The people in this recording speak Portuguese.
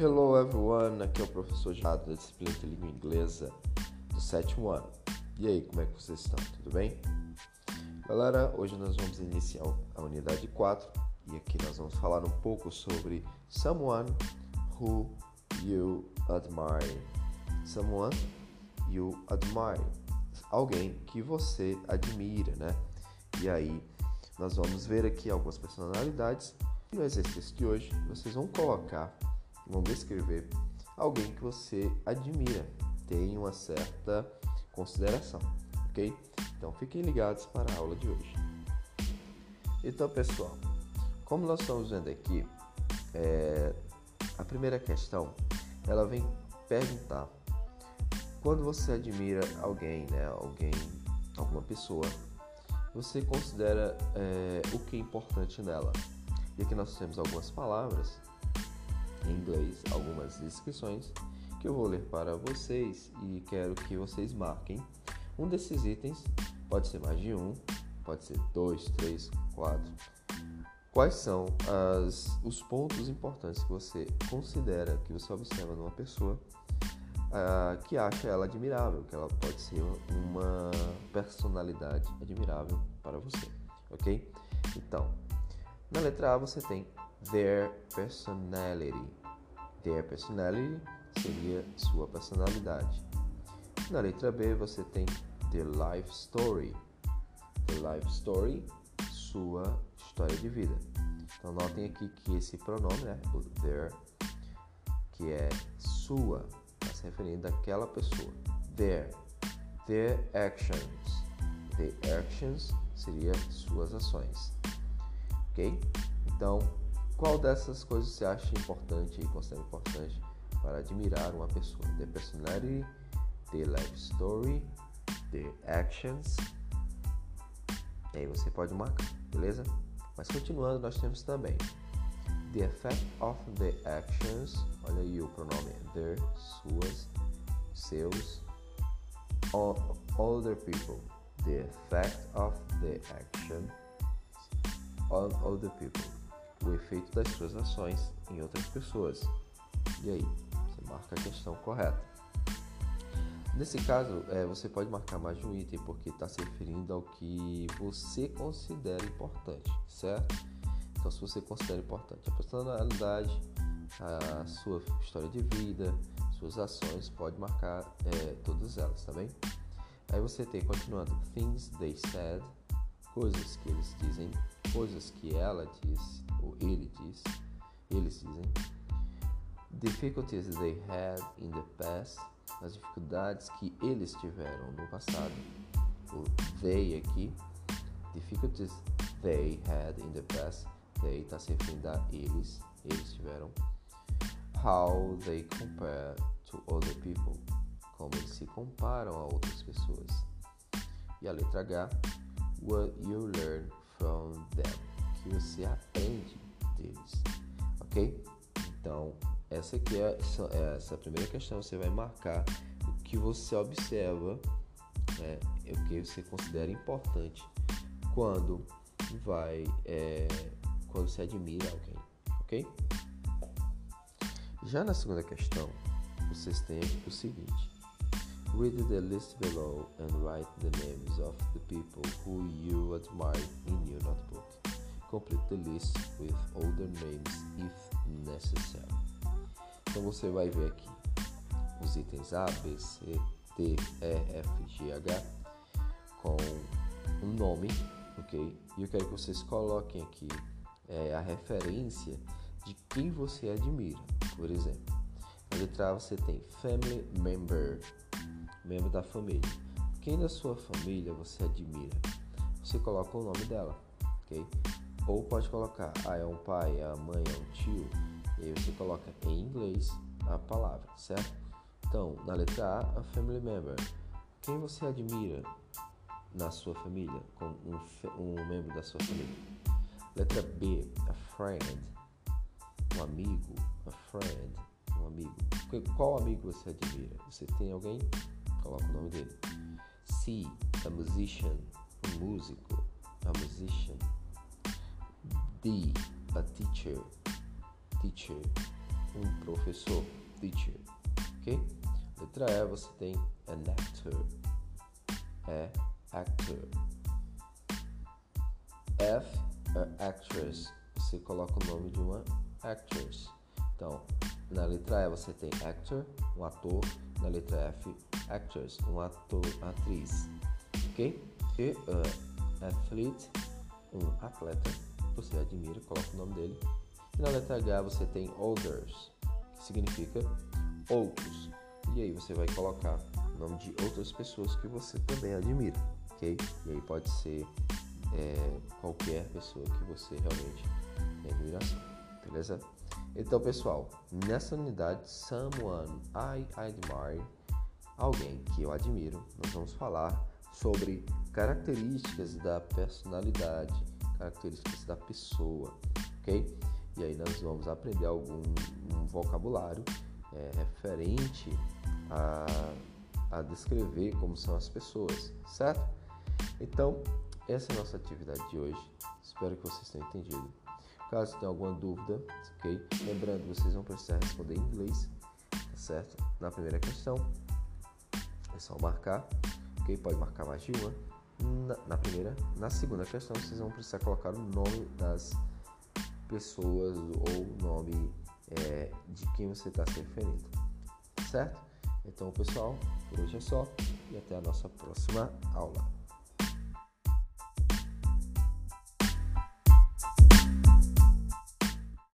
Hello everyone, aqui é o professor Jado da disciplina de língua inglesa do sétimo ano. E aí, como é que vocês estão? Tudo bem? Galera, hoje nós vamos iniciar a unidade 4 e aqui nós vamos falar um pouco sobre someone who you admire. Someone you admire. Alguém que você admira, né? E aí, nós vamos ver aqui algumas personalidades e no exercício de hoje vocês vão colocar vão descrever alguém que você admira, tem uma certa consideração, ok? Então fiquem ligados para a aula de hoje. Então, pessoal, como nós estamos vendo aqui, é, a primeira questão ela vem perguntar quando você admira alguém, né, alguém, alguma pessoa, você considera é, o que é importante nela. E aqui nós temos algumas palavras em inglês algumas descrições que eu vou ler para vocês e quero que vocês marquem. Um desses itens pode ser mais de um, pode ser dois, três, quatro. Quais são as, os pontos importantes que você considera, que você observa numa pessoa uh, que acha ela admirável, que ela pode ser uma personalidade admirável para você, ok? Então, na letra A você tem their personality. Their personality seria sua personalidade. Na letra B você tem the life story. The life story, sua história de vida. Então notem aqui que esse pronome, né, o their, que é sua, está se referindo àquela pessoa. Their, their actions. The actions seria suas ações. Ok? Então qual dessas coisas você acha importante e considera importante para admirar uma pessoa? The personality, the life story, the actions. E aí você pode marcar, beleza? Mas continuando, nós temos também the effect of the actions. Olha aí o pronome the, suas, seus, other people. The effect of the action on other people o efeito das suas ações em outras pessoas. E aí, você marca a questão correta. Nesse caso, é, você pode marcar mais de um item porque está se referindo ao que você considera importante, certo? Então, se você considera importante a personalidade, a sua história de vida, suas ações, pode marcar é, todas elas, tá bem? Aí você tem, continuando, things they said, coisas que eles dizem, coisas que ela diz, ou ele diz, eles dizem. Difficulties they had in the past, as dificuldades que eles tiveram no passado. O they aqui, difficulties they had in the past, they está se referindo a eles, eles tiveram. How they compare to other people, como eles se comparam a outras pessoas. E a letra H, what you learn from them, que você aprende deles, ok? Então, essa aqui é essa, é essa primeira questão, você vai marcar o que você observa, né, é o que você considera importante quando vai, é, quando você admira alguém, ok? Já na segunda questão, vocês têm o seguinte. Read the list below and write the names of the people who you admire in your notebook. Complete the list with older names if necessary. Então você vai ver aqui os itens A, B, C, D, E, F, G, H com um nome, ok? E eu quero que vocês coloquem aqui é, a referência de quem você admira. Por exemplo, na letra A você tem Family Member membro da família. Quem da sua família você admira? Você coloca o nome dela, ok? Ou pode colocar, ah, é um pai, é a mãe, é um tio. E aí você coloca em inglês a palavra, certo? Então, na letra A, a family member. Quem você admira na sua família, como um, um membro da sua família? Letra B, a friend. Um amigo, a friend, um amigo. Qual amigo você admira? Você tem alguém? Coloca o nome dele. C, a musician, um músico, a musician. D, a teacher, teacher, um professor, teacher, ok? Letra E, você tem an actor, é actor. F, a actress, você coloca o nome de uma actress. Então, na letra E você tem actor, um ator, na letra F, actress, um ator, atriz, ok? E uh, athlete, um atleta, você admira, coloca o nome dele. E na letra H você tem others, que significa outros. E aí você vai colocar o nome de outras pessoas que você também admira, ok? E aí pode ser é, qualquer pessoa que você realmente tem admiração, beleza? Então, pessoal, nessa unidade, someone I admire, alguém que eu admiro, nós vamos falar sobre características da personalidade, características da pessoa, ok? E aí nós vamos aprender algum um vocabulário é, referente a, a descrever como são as pessoas, certo? Então, essa é a nossa atividade de hoje. Espero que vocês tenham entendido. Caso tenha alguma dúvida, ok? Lembrando, vocês vão precisar responder em inglês, tá certo? Na primeira questão, é só marcar, ok? Pode marcar mais de uma. Na, na primeira, na segunda questão, vocês vão precisar colocar o nome das pessoas ou o nome é, de quem você está se referindo, certo? Então, pessoal, por hoje é só e até a nossa próxima aula.